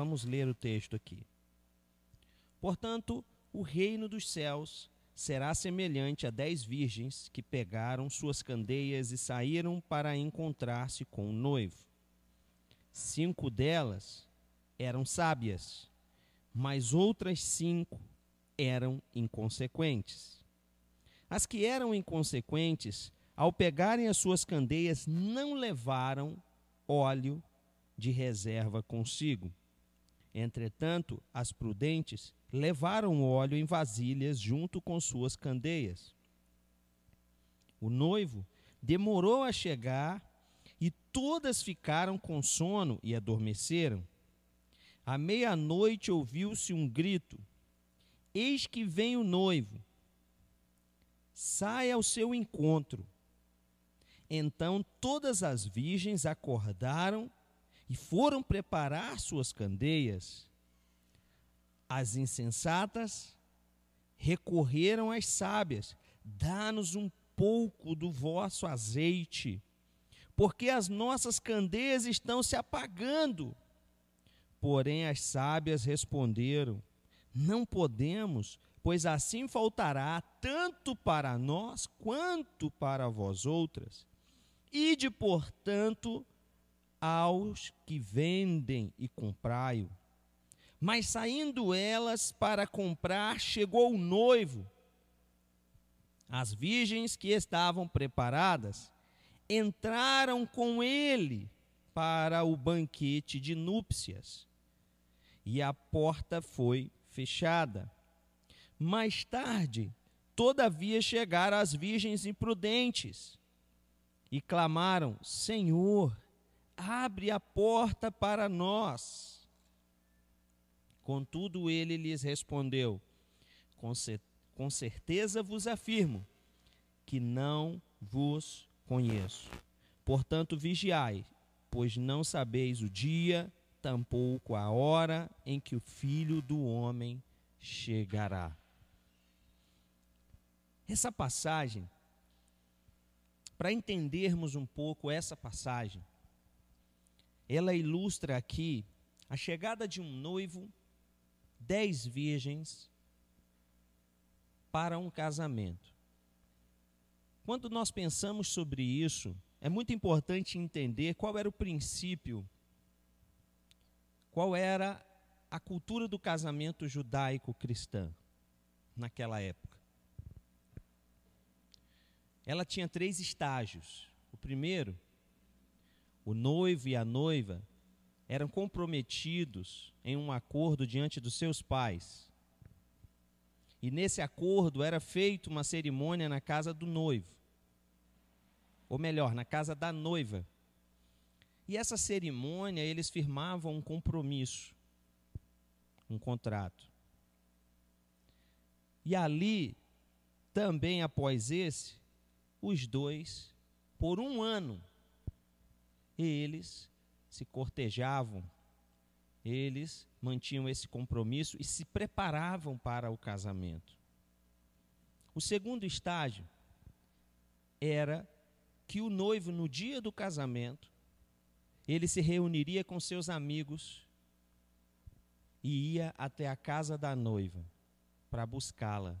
Vamos ler o texto aqui. Portanto, o reino dos céus será semelhante a dez virgens que pegaram suas candeias e saíram para encontrar-se com o noivo. Cinco delas eram sábias, mas outras cinco eram inconsequentes. As que eram inconsequentes, ao pegarem as suas candeias, não levaram óleo de reserva consigo. Entretanto, as prudentes levaram óleo em vasilhas junto com suas candeias. O noivo demorou a chegar e todas ficaram com sono e adormeceram. À meia-noite ouviu-se um grito: Eis que vem o noivo, sai ao seu encontro. Então todas as virgens acordaram e foram preparar suas candeias. As insensatas recorreram às sábias: dá-nos um pouco do vosso azeite, porque as nossas candeias estão se apagando. Porém, as sábias responderam: Não podemos, pois assim faltará tanto para nós quanto para vós outras. Ide, portanto, aos que vendem e comprai-o. Mas saindo elas para comprar, chegou o noivo. As virgens que estavam preparadas entraram com ele para o banquete de núpcias. E a porta foi fechada. Mais tarde, todavia chegaram as virgens imprudentes e clamaram: Senhor, abre a porta para nós. Contudo, ele lhes respondeu: Com certeza vos afirmo que não vos conheço. Portanto, vigiai, pois não sabeis o dia, tampouco a hora em que o filho do homem chegará. Essa passagem, para entendermos um pouco essa passagem, ela ilustra aqui a chegada de um noivo, dez virgens, para um casamento. Quando nós pensamos sobre isso, é muito importante entender qual era o princípio, qual era a cultura do casamento judaico-cristã naquela época. Ela tinha três estágios. O primeiro o noivo e a noiva eram comprometidos em um acordo diante dos seus pais. E nesse acordo era feita uma cerimônia na casa do noivo. Ou melhor, na casa da noiva. E essa cerimônia eles firmavam um compromisso, um contrato. E ali, também após esse, os dois, por um ano, eles se cortejavam, eles mantinham esse compromisso e se preparavam para o casamento. O segundo estágio era que o noivo, no dia do casamento, ele se reuniria com seus amigos e ia até a casa da noiva para buscá-la.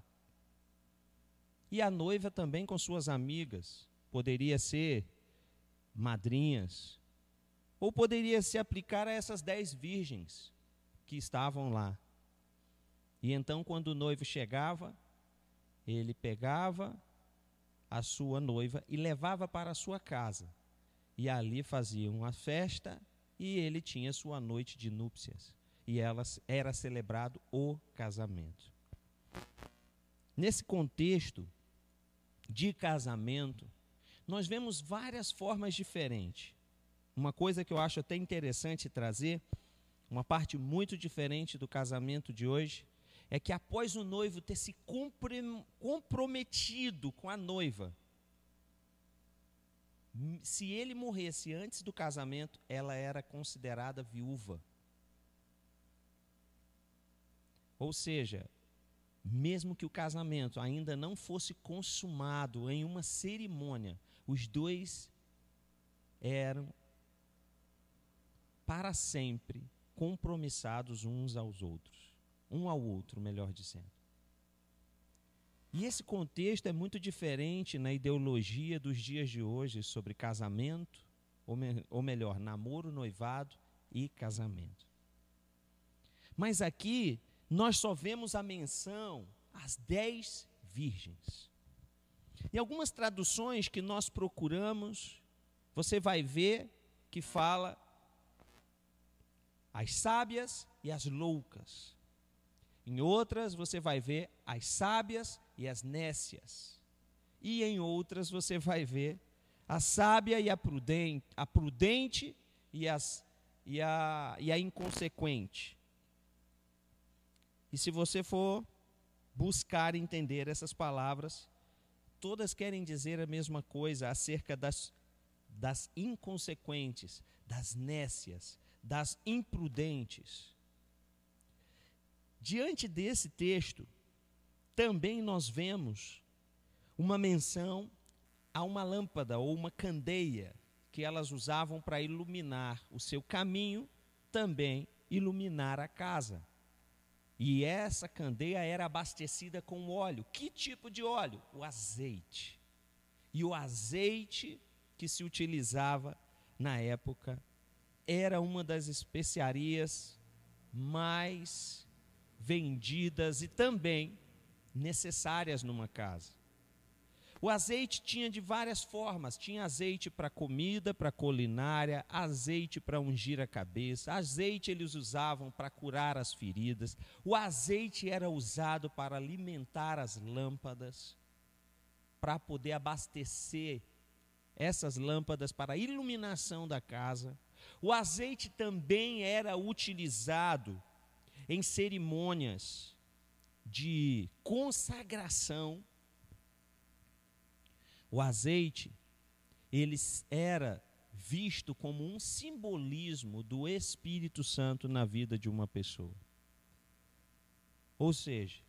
E a noiva também com suas amigas, poderia ser madrinhas, ou poderia se aplicar a essas dez virgens que estavam lá. E então, quando o noivo chegava, ele pegava a sua noiva e levava para a sua casa. E ali fazia uma festa e ele tinha sua noite de núpcias. E ela, era celebrado o casamento. Nesse contexto de casamento, nós vemos várias formas diferentes. Uma coisa que eu acho até interessante trazer, uma parte muito diferente do casamento de hoje, é que após o noivo ter se comprometido com a noiva, se ele morresse antes do casamento, ela era considerada viúva. Ou seja, mesmo que o casamento ainda não fosse consumado em uma cerimônia, os dois eram para sempre compromissados uns aos outros, um ao outro, melhor dizendo. E esse contexto é muito diferente na ideologia dos dias de hoje sobre casamento, ou, me, ou melhor, namoro, noivado e casamento. Mas aqui nós só vemos a menção às dez virgens. Em algumas traduções que nós procuramos, você vai ver que fala as sábias e as loucas. Em outras você vai ver as sábias e as nécias. E em outras você vai ver a sábia e a prudente, a prudente e, as, e, a, e a inconsequente. E se você for buscar entender essas palavras, todas querem dizer a mesma coisa acerca das, das inconsequentes, das nécias, das imprudentes. Diante desse texto, também nós vemos uma menção a uma lâmpada ou uma candeia que elas usavam para iluminar o seu caminho, também iluminar a casa. E essa candeia era abastecida com óleo. Que tipo de óleo? O azeite. E o azeite que se utilizava na época era uma das especiarias mais vendidas e também necessárias numa casa. O azeite tinha de várias formas: tinha azeite para comida, para culinária, azeite para ungir a cabeça, azeite eles usavam para curar as feridas, o azeite era usado para alimentar as lâmpadas, para poder abastecer essas lâmpadas para a iluminação da casa. O azeite também era utilizado em cerimônias de consagração. O azeite, ele era visto como um simbolismo do Espírito Santo na vida de uma pessoa. Ou seja,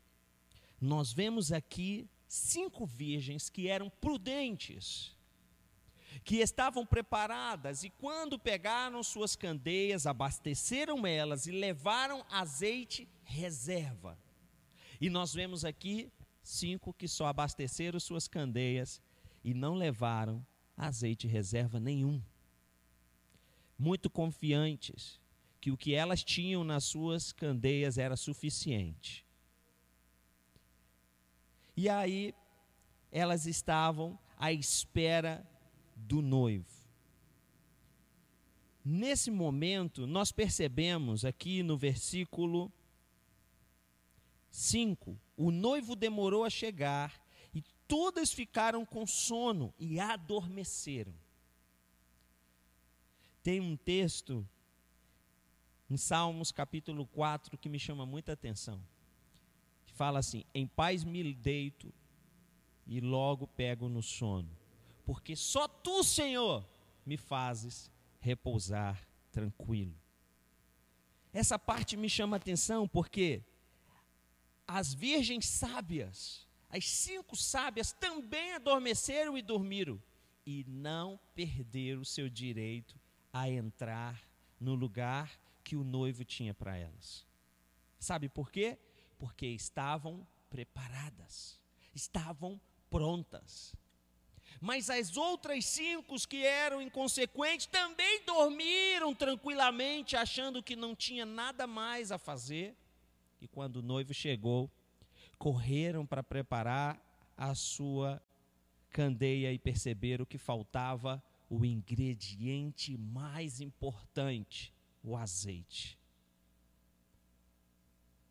nós vemos aqui cinco virgens que eram prudentes que estavam preparadas e quando pegaram suas candeias, abasteceram elas e levaram azeite reserva. E nós vemos aqui cinco que só abasteceram suas candeias e não levaram azeite reserva nenhum. Muito confiantes que o que elas tinham nas suas candeias era suficiente. E aí elas estavam à espera do noivo. Nesse momento, nós percebemos aqui no versículo 5: o noivo demorou a chegar todas ficaram com sono e adormeceram. Tem um texto em Salmos capítulo 4 que me chama muita atenção. Que fala assim: Em paz me deito e logo pego no sono porque só tu, Senhor, me fazes repousar tranquilo. Essa parte me chama atenção porque as virgens sábias, as cinco sábias, também adormeceram e dormiram e não perderam o seu direito a entrar no lugar que o noivo tinha para elas. Sabe por quê? Porque estavam preparadas, estavam prontas. Mas as outras cinco que eram inconsequentes também dormiram tranquilamente, achando que não tinha nada mais a fazer. E quando o noivo chegou, correram para preparar a sua candeia e perceberam que faltava o ingrediente mais importante: o azeite.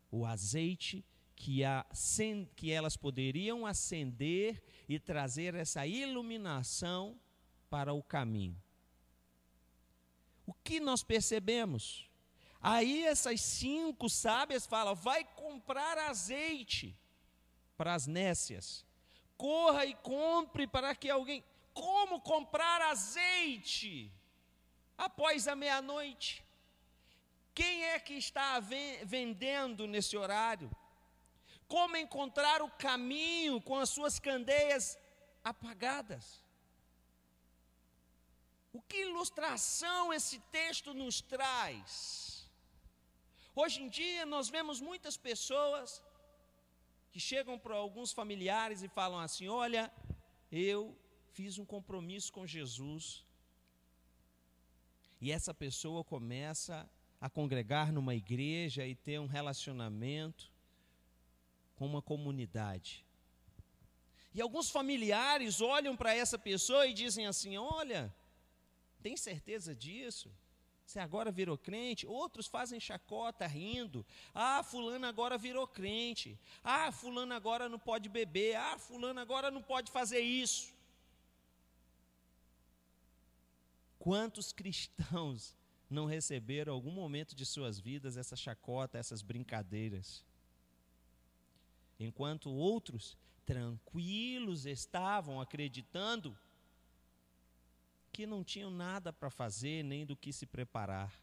O azeite que, que elas poderiam acender e trazer essa iluminação para o caminho. O que nós percebemos? Aí essas cinco sábias falam: vai comprar azeite para as nécias. Corra e compre para que alguém. Como comprar azeite após a meia-noite? Quem é que está vendendo nesse horário? como encontrar o caminho com as suas candeias apagadas. O que ilustração esse texto nos traz? Hoje em dia nós vemos muitas pessoas que chegam para alguns familiares e falam assim: Olha, eu fiz um compromisso com Jesus. E essa pessoa começa a congregar numa igreja e ter um relacionamento com uma comunidade. E alguns familiares olham para essa pessoa e dizem assim: Olha, tem certeza disso? Você agora virou crente? Outros fazem chacota rindo. Ah, fulano agora virou crente. Ah, fulano agora não pode beber. Ah, fulano agora não pode fazer isso. Quantos cristãos não receberam algum momento de suas vidas essa chacota, essas brincadeiras? Enquanto outros tranquilos estavam acreditando que não tinham nada para fazer nem do que se preparar.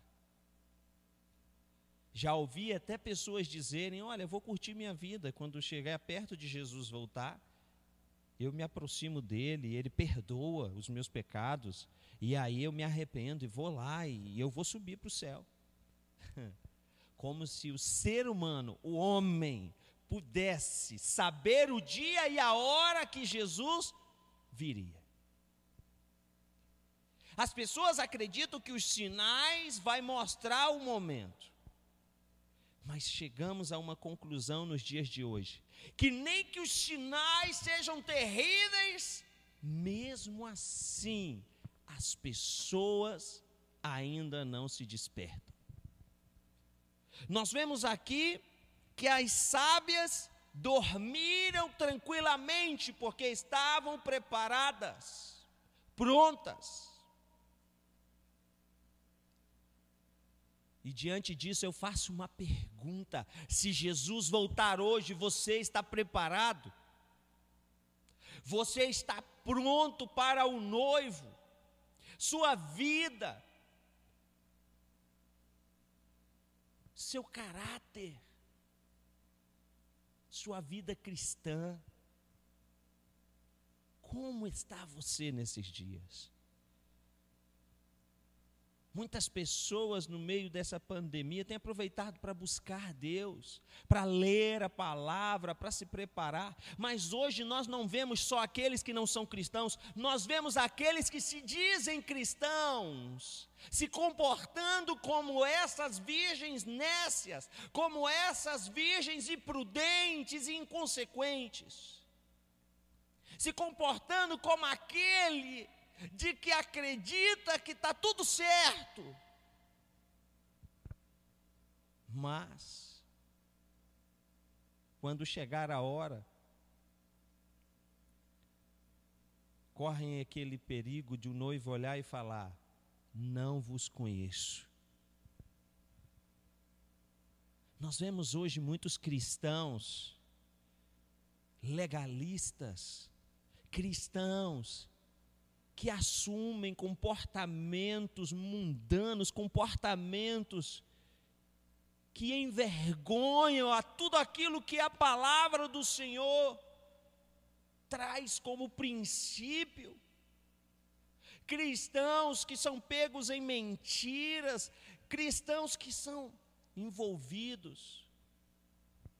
Já ouvi até pessoas dizerem: Olha, vou curtir minha vida. Quando chegar perto de Jesus voltar, eu me aproximo dele, ele perdoa os meus pecados, e aí eu me arrependo e vou lá e eu vou subir para o céu. Como se o ser humano, o homem, pudesse saber o dia e a hora que Jesus viria. As pessoas acreditam que os sinais vai mostrar o momento. Mas chegamos a uma conclusão nos dias de hoje, que nem que os sinais sejam terríveis, mesmo assim, as pessoas ainda não se despertam. Nós vemos aqui que as sábias dormiram tranquilamente porque estavam preparadas, prontas. E diante disso eu faço uma pergunta: se Jesus voltar hoje, você está preparado? Você está pronto para o noivo? Sua vida, seu caráter, sua vida cristã, como está você nesses dias? Muitas pessoas no meio dessa pandemia têm aproveitado para buscar Deus, para ler a palavra, para se preparar, mas hoje nós não vemos só aqueles que não são cristãos, nós vemos aqueles que se dizem cristãos, se comportando como essas virgens nécias, como essas virgens imprudentes e inconsequentes, se comportando como aquele de que acredita que está tudo certo. Mas, quando chegar a hora, correm aquele perigo de o um noivo olhar e falar: Não vos conheço. Nós vemos hoje muitos cristãos legalistas, cristãos que assumem comportamentos mundanos, comportamentos que envergonham a tudo aquilo que a palavra do Senhor traz como princípio. Cristãos que são pegos em mentiras, cristãos que são envolvidos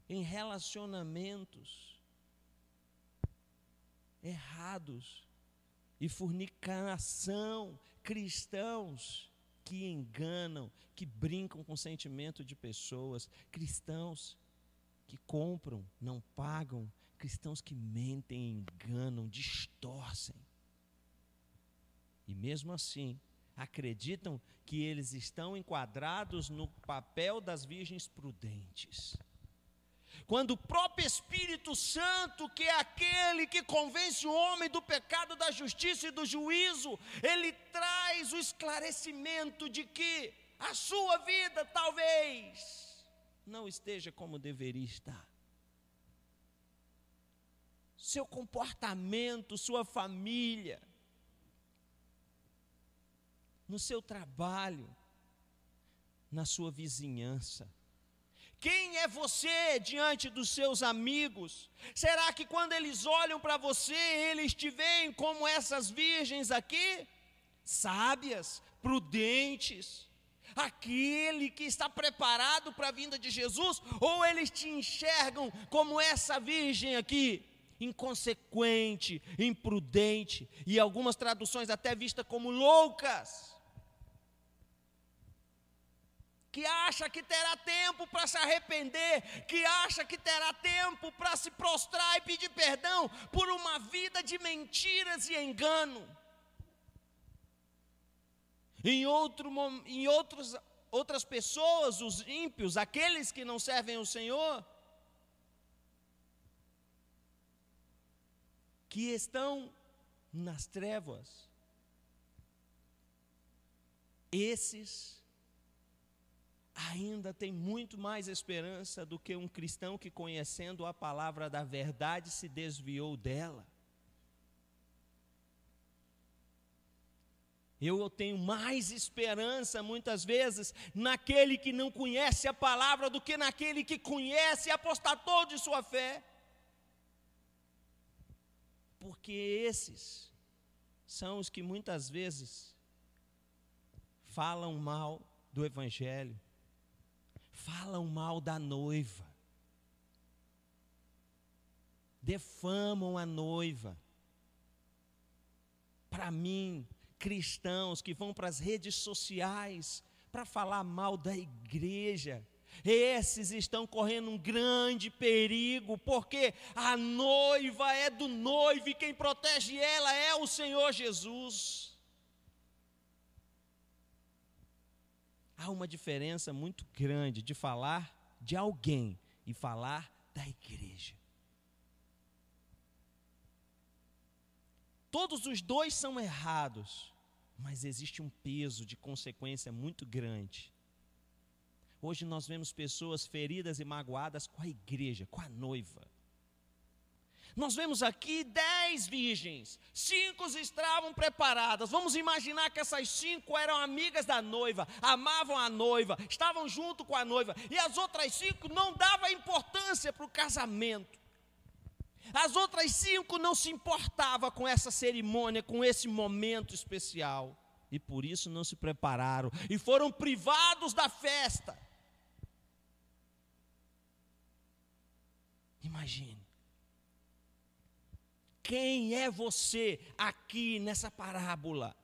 em relacionamentos errados e fornicação, cristãos que enganam, que brincam com o sentimento de pessoas, cristãos que compram, não pagam, cristãos que mentem, enganam, distorcem. E mesmo assim, acreditam que eles estão enquadrados no papel das virgens prudentes quando o próprio Espírito Santo, que é aquele que convence o homem do pecado, da justiça e do juízo, ele traz o esclarecimento de que a sua vida talvez não esteja como deveria estar. Seu comportamento, sua família, no seu trabalho, na sua vizinhança, quem é você diante dos seus amigos? Será que quando eles olham para você, eles te veem como essas virgens aqui? Sábias, prudentes, aquele que está preparado para a vinda de Jesus, ou eles te enxergam como essa virgem aqui, inconsequente, imprudente, e algumas traduções até vista como loucas, que acha que terá tempo para se arrepender, que acha que terá tempo para se prostrar e pedir perdão por uma vida de mentiras e engano. Em, outro, em outros, outras pessoas, os ímpios, aqueles que não servem o Senhor, que estão nas trevas, esses ainda têm muito mais esperança do que um cristão que, conhecendo a palavra da verdade, se desviou dela. Eu tenho mais esperança, muitas vezes, naquele que não conhece a palavra do que naquele que conhece e apostatou de sua fé. Porque esses são os que muitas vezes falam mal do Evangelho, falam mal da noiva, defamam a noiva. Para mim, cristãos que vão para as redes sociais para falar mal da igreja. Esses estão correndo um grande perigo, porque a noiva é do noivo e quem protege ela é o Senhor Jesus. Há uma diferença muito grande de falar de alguém e falar da igreja. Todos os dois são errados, mas existe um peso de consequência muito grande. Hoje nós vemos pessoas feridas e magoadas com a igreja, com a noiva. Nós vemos aqui dez virgens, cinco estavam preparadas. Vamos imaginar que essas cinco eram amigas da noiva, amavam a noiva, estavam junto com a noiva, e as outras cinco não davam importância para o casamento. As outras cinco não se importavam com essa cerimônia, com esse momento especial. E por isso não se prepararam. E foram privados da festa. Imagine. Quem é você aqui nessa parábola?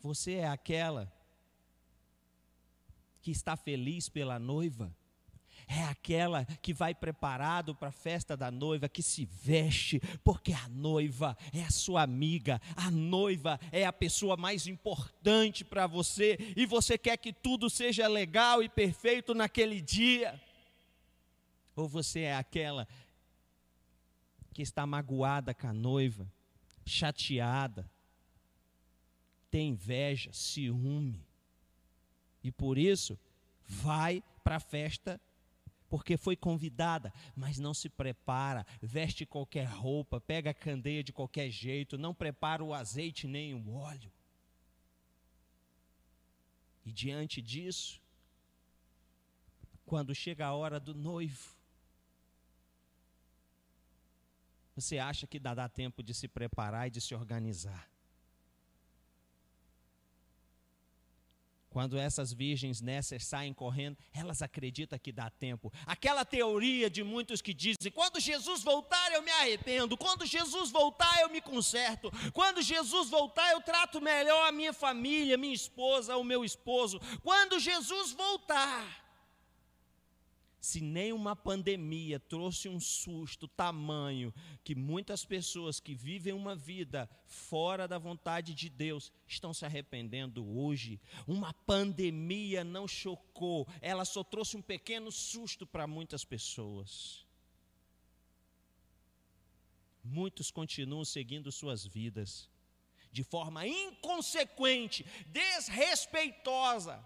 Você é aquela que está feliz pela noiva? é aquela que vai preparado para a festa da noiva, que se veste, porque a noiva é a sua amiga, a noiva é a pessoa mais importante para você e você quer que tudo seja legal e perfeito naquele dia. Ou você é aquela que está magoada com a noiva, chateada, tem inveja, ciúme, e por isso vai para a festa porque foi convidada, mas não se prepara, veste qualquer roupa, pega a candeia de qualquer jeito, não prepara o azeite nem o óleo. E diante disso, quando chega a hora do noivo, você acha que dá, dá tempo de se preparar e de se organizar. Quando essas virgens nessas saem correndo, elas acreditam que dá tempo. Aquela teoria de muitos que dizem: quando Jesus voltar, eu me arrependo. Quando Jesus voltar, eu me conserto. Quando Jesus voltar, eu trato melhor a minha família, minha esposa, o meu esposo. Quando Jesus voltar, se nem uma pandemia trouxe um susto tamanho que muitas pessoas que vivem uma vida fora da vontade de Deus estão se arrependendo hoje. Uma pandemia não chocou, ela só trouxe um pequeno susto para muitas pessoas. Muitos continuam seguindo suas vidas de forma inconsequente, desrespeitosa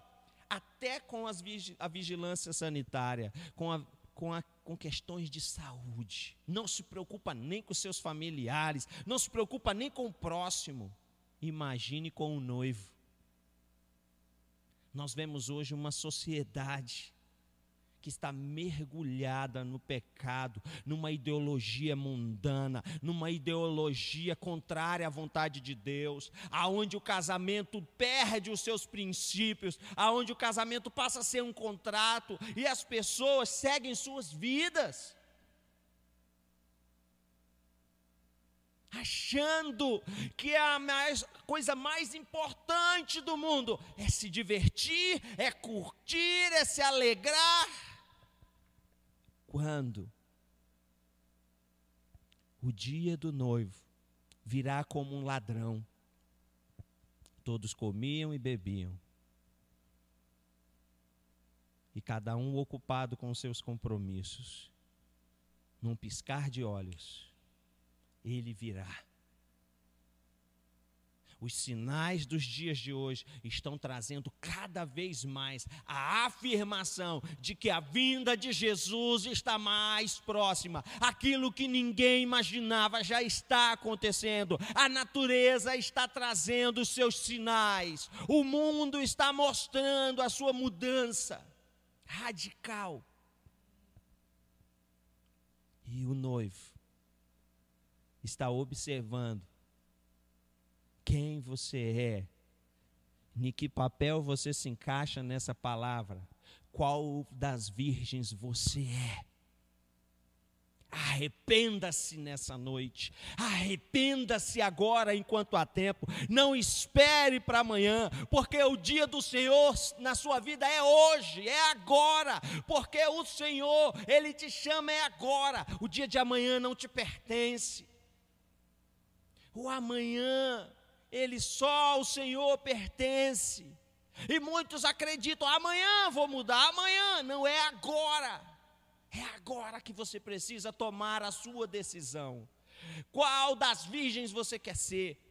até com as, a vigilância sanitária, com, a, com, a, com questões de saúde. Não se preocupa nem com seus familiares, não se preocupa nem com o próximo. Imagine com o noivo. Nós vemos hoje uma sociedade que está mergulhada no pecado, numa ideologia mundana, numa ideologia contrária à vontade de Deus, aonde o casamento perde os seus princípios, aonde o casamento passa a ser um contrato e as pessoas seguem suas vidas. achando que é a mais, coisa mais importante do mundo é se divertir, é curtir, é se alegrar. Quando o dia do noivo virá como um ladrão, todos comiam e bebiam, e cada um ocupado com seus compromissos, num piscar de olhos ele virá. Os sinais dos dias de hoje estão trazendo cada vez mais a afirmação de que a vinda de Jesus está mais próxima. Aquilo que ninguém imaginava já está acontecendo. A natureza está trazendo os seus sinais. O mundo está mostrando a sua mudança radical. E o noivo está observando quem você é, em que papel você se encaixa nessa palavra, qual das virgens você é. Arrependa-se nessa noite, arrependa-se agora enquanto há tempo, não espere para amanhã, porque o dia do Senhor na sua vida é hoje, é agora, porque o Senhor, Ele te chama é agora, o dia de amanhã não te pertence o amanhã, ele só ao Senhor pertence. E muitos acreditam, amanhã vou mudar, amanhã, não é agora. É agora que você precisa tomar a sua decisão. Qual das virgens você quer ser?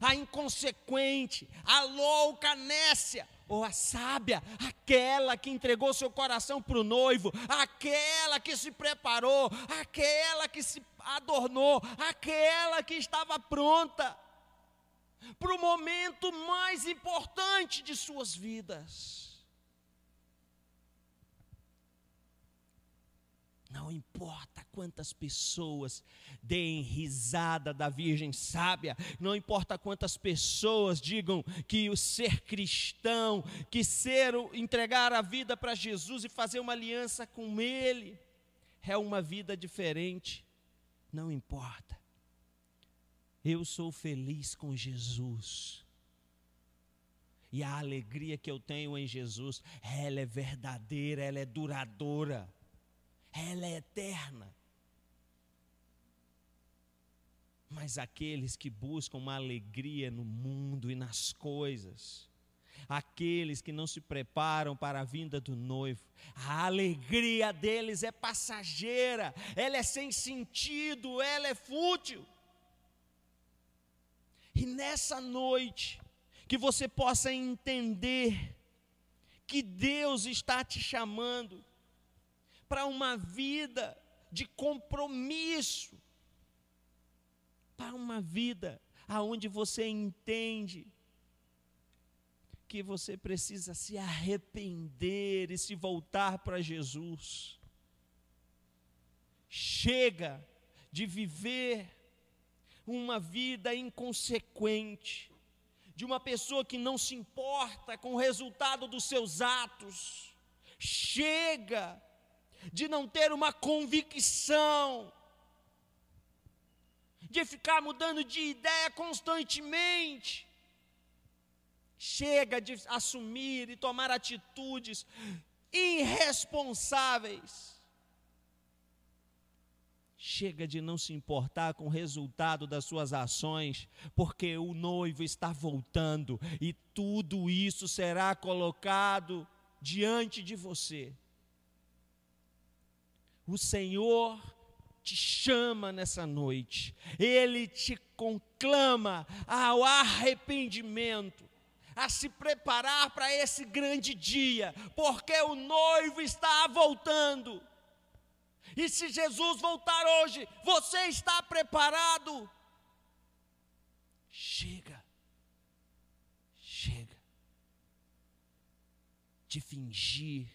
A inconsequente, a louca, nécia, ou a sábia, aquela que entregou seu coração para o noivo, aquela que se preparou, aquela que se adornou, aquela que estava pronta para o momento mais importante de suas vidas. Não importa quantas pessoas deem risada da Virgem Sábia, não importa quantas pessoas digam que o ser cristão, que ser entregar a vida para Jesus e fazer uma aliança com Ele, é uma vida diferente, não importa. Eu sou feliz com Jesus. E a alegria que eu tenho em Jesus, ela é verdadeira, ela é duradoura ela é eterna. Mas aqueles que buscam uma alegria no mundo e nas coisas, aqueles que não se preparam para a vinda do noivo, a alegria deles é passageira, ela é sem sentido, ela é fútil. E nessa noite, que você possa entender que Deus está te chamando para uma vida de compromisso, para uma vida aonde você entende que você precisa se arrepender e se voltar para Jesus. Chega de viver uma vida inconsequente, de uma pessoa que não se importa com o resultado dos seus atos. Chega de não ter uma convicção, de ficar mudando de ideia constantemente. Chega de assumir e tomar atitudes irresponsáveis. Chega de não se importar com o resultado das suas ações, porque o noivo está voltando e tudo isso será colocado diante de você. O Senhor te chama nessa noite, Ele te conclama ao arrependimento, a se preparar para esse grande dia, porque o noivo está voltando. E se Jesus voltar hoje, você está preparado? Chega, chega de fingir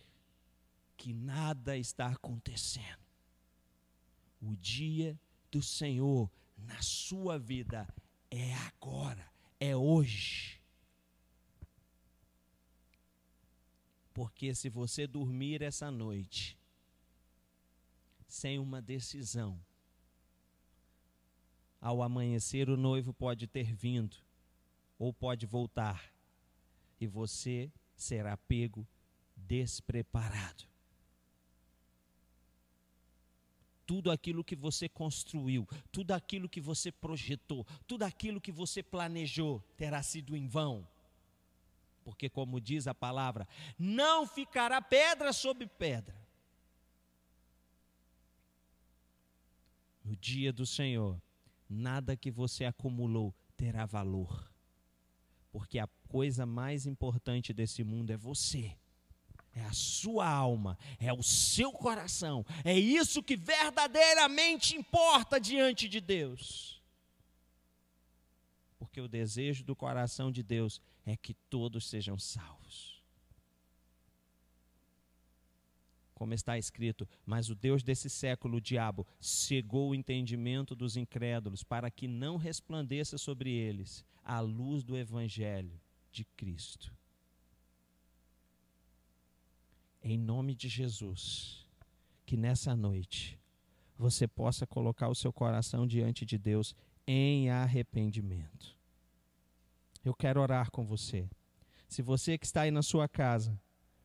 que nada está acontecendo. O dia do Senhor na sua vida é agora, é hoje. Porque se você dormir essa noite sem uma decisão, ao amanhecer o noivo pode ter vindo ou pode voltar e você será pego despreparado. Tudo aquilo que você construiu, tudo aquilo que você projetou, tudo aquilo que você planejou terá sido em vão. Porque, como diz a palavra, não ficará pedra sobre pedra. No dia do Senhor, nada que você acumulou terá valor porque a coisa mais importante desse mundo é você. É a sua alma, é o seu coração, é isso que verdadeiramente importa diante de Deus. Porque o desejo do coração de Deus é que todos sejam salvos. Como está escrito, mas o Deus desse século, o diabo, cegou o entendimento dos incrédulos para que não resplandeça sobre eles à luz do Evangelho de Cristo. Em nome de Jesus, que nessa noite você possa colocar o seu coração diante de Deus em arrependimento. Eu quero orar com você. Se você que está aí na sua casa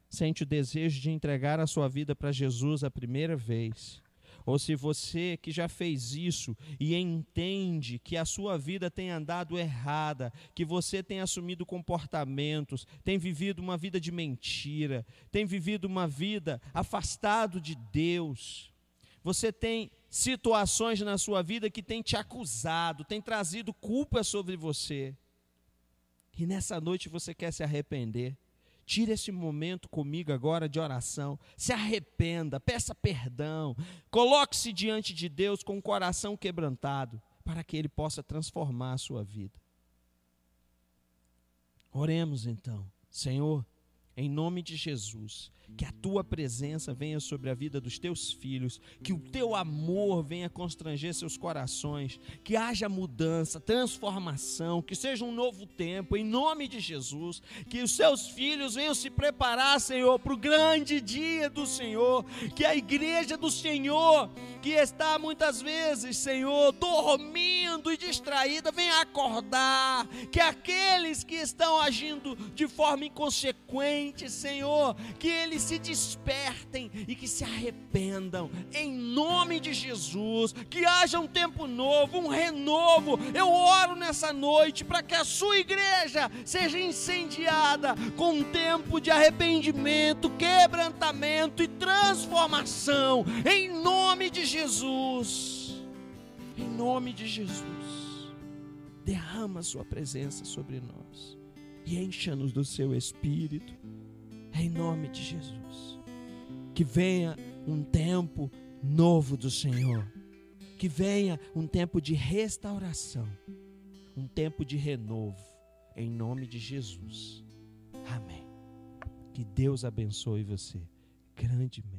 sente o desejo de entregar a sua vida para Jesus a primeira vez, ou se você que já fez isso e entende que a sua vida tem andado errada, que você tem assumido comportamentos, tem vivido uma vida de mentira, tem vivido uma vida afastado de Deus, você tem situações na sua vida que tem te acusado, tem trazido culpa sobre você. E nessa noite você quer se arrepender. Tire esse momento comigo agora de oração. Se arrependa, peça perdão. Coloque-se diante de Deus com o coração quebrantado, para que Ele possa transformar a sua vida. Oremos então. Senhor, em nome de Jesus, que a tua presença venha sobre a vida dos teus filhos, que o teu amor venha constranger seus corações, que haja mudança, transformação, que seja um novo tempo, em nome de Jesus, que os seus filhos venham se preparar, Senhor, para o grande dia do Senhor, que a igreja do Senhor, que está muitas vezes, Senhor, dormindo e distraída, venha acordar, que aqueles que estão agindo de forma inconsequente, Senhor, que eles eles se despertem e que se arrependam, em nome de Jesus, que haja um tempo novo, um renovo. Eu oro nessa noite para que a sua igreja seja incendiada com um tempo de arrependimento, quebrantamento e transformação, em nome de Jesus. Em nome de Jesus, derrama a Sua presença sobre nós e encha-nos do Seu Espírito em nome de Jesus. Que venha um tempo novo do Senhor. Que venha um tempo de restauração. Um tempo de renovo. Em nome de Jesus. Amém. Que Deus abençoe você grandemente.